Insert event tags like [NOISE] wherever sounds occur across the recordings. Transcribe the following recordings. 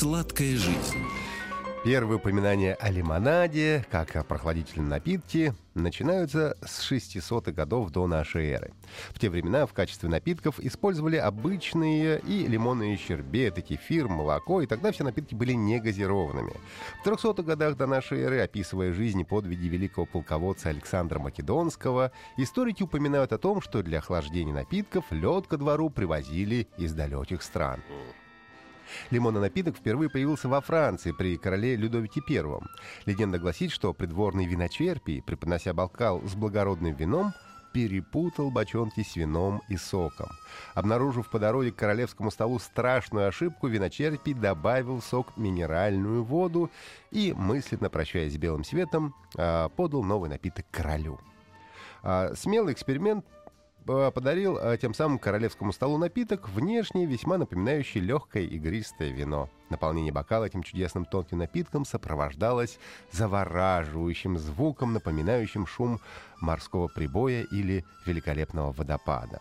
Сладкая жизнь. Первые упоминания о лимонаде, как о прохладительном напитке, начинаются с 600-х годов до нашей эры. В те времена в качестве напитков использовали обычные и лимонные щербеты, кефир, молоко, и тогда все напитки были не газированными. В 300-х годах до нашей эры, описывая жизнь и подвиги великого полководца Александра Македонского, историки упоминают о том, что для охлаждения напитков лед ко двору привозили из далеких стран. Лимонный напиток впервые появился во Франции при короле Людовике I. Легенда гласит, что придворный виночерпий, преподнося бокал с благородным вином, перепутал бочонки с вином и соком. Обнаружив по дороге к королевскому столу страшную ошибку, виночерпий добавил в сок минеральную воду и, мысленно прощаясь с белым светом, а, подал новый напиток королю. А, смелый эксперимент подарил э, тем самым королевскому столу напиток, внешне весьма напоминающий легкое игристое вино. Наполнение бокала этим чудесным тонким напитком сопровождалось завораживающим звуком, напоминающим шум морского прибоя или великолепного водопада.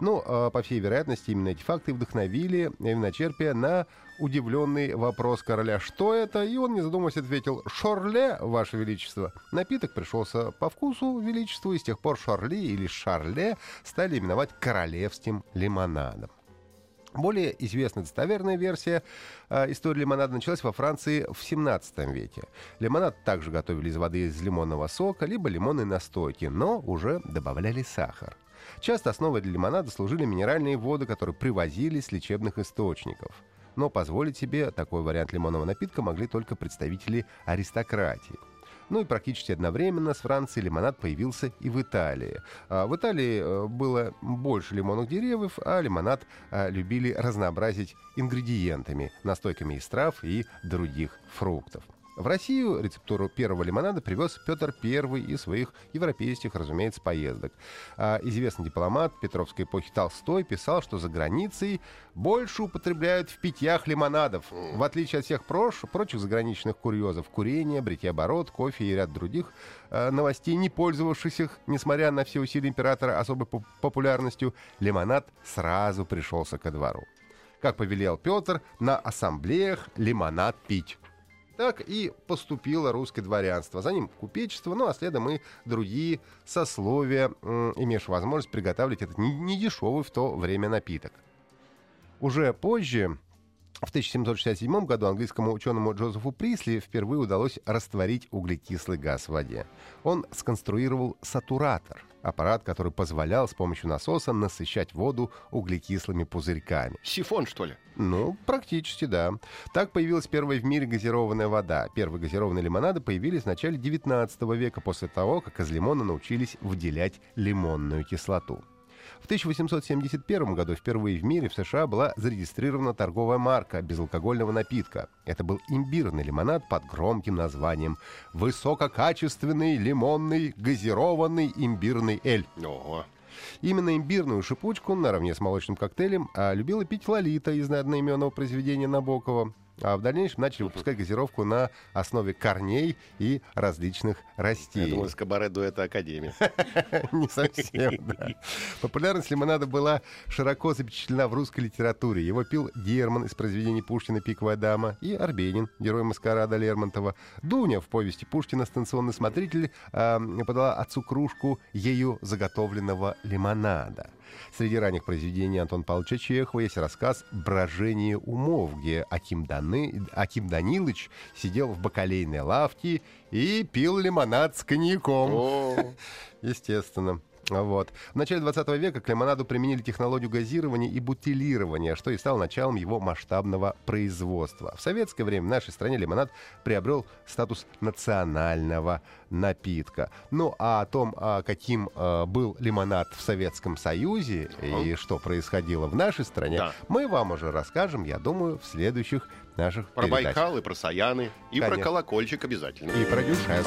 Ну, а, по всей вероятности, именно эти факты вдохновили виночерпия на удивленный вопрос короля «Что это?» И он, не задумываясь, ответил «Шорле, ваше величество». Напиток пришелся по вкусу величеству, и с тех пор Шорли или Шарле стали именовать королевским лимонадом. Более известная достоверная версия э, истории лимонада началась во Франции в 17 веке. Лимонад также готовили из воды из лимонного сока, либо лимонной настойки, но уже добавляли сахар. Часто основой для лимонада служили минеральные воды, которые привозили с лечебных источников. Но позволить себе такой вариант лимонного напитка могли только представители аристократии. Ну и практически одновременно с Францией лимонад появился и в Италии. А в Италии э, было больше лимонных деревьев, а лимонад э, любили разнообразить ингредиентами, настойками из трав и других фруктов. В Россию рецептуру первого лимонада привез Петр I из своих европейских, разумеется, поездок. А известный дипломат Петровской эпохи Толстой писал, что за границей больше употребляют в питьях лимонадов. В отличие от всех прош, прочих заграничных курьезов, курение, бритье оборот, кофе и ряд других э, новостей, не пользовавшихся, несмотря на все усилия императора, особой популярностью, лимонад сразу пришелся ко двору. Как повелел Петр, на ассамблеях лимонад пить так и поступило русское дворянство. За ним купечество, ну а следом и другие сословия, имевшие возможность приготовить этот недешевый в то время напиток. Уже позже, в 1767 году английскому ученому Джозефу Присли впервые удалось растворить углекислый газ в воде. Он сконструировал сатуратор — аппарат, который позволял с помощью насоса насыщать воду углекислыми пузырьками. Сифон, что ли? Ну, практически, да. Так появилась первая в мире газированная вода. Первые газированные лимонады появились в начале 19 века, после того, как из лимона научились выделять лимонную кислоту. В 1871 году впервые в мире в США была зарегистрирована торговая марка безалкогольного напитка. Это был имбирный лимонад под громким названием «Высококачественный лимонный газированный имбирный эль». Ого. Именно имбирную шипучку наравне с молочным коктейлем а любила пить Лолита из одноименного произведения Набокова а в дальнейшем начали выпускать газировку на основе корней и различных растений. Я думал, из кабаре дуэта Академия. [LAUGHS] Не совсем, да. Популярность лимонада была широко запечатлена в русской литературе. Его пил Герман из произведений Пушкина «Пиковая дама» и Арбенин, герой маскарада Лермонтова. Дуня в повести Пушкина «Станционный смотритель» а, подала отцу кружку ею заготовленного лимонада. Среди ранних произведений Антона Павловича Чехова есть рассказ «Брожение умов», где Аким, Даны... Аким Данилович сидел в бакалейной лавке и пил лимонад с коньяком. [LAUGHS] Естественно. Вот. В начале 20 века к лимонаду применили технологию газирования и бутилирования, что и стало началом его масштабного производства. В советское время в нашей стране лимонад приобрел статус национального напитка. Ну а о том, а, каким а, был лимонад в Советском Союзе и что происходило в нашей стране, Да. мы вам уже расскажем, я думаю, в следующих наших Про передачах. Байкал и про Саяны. И про Конечно. колокольчик обязательно. И про Дюшес.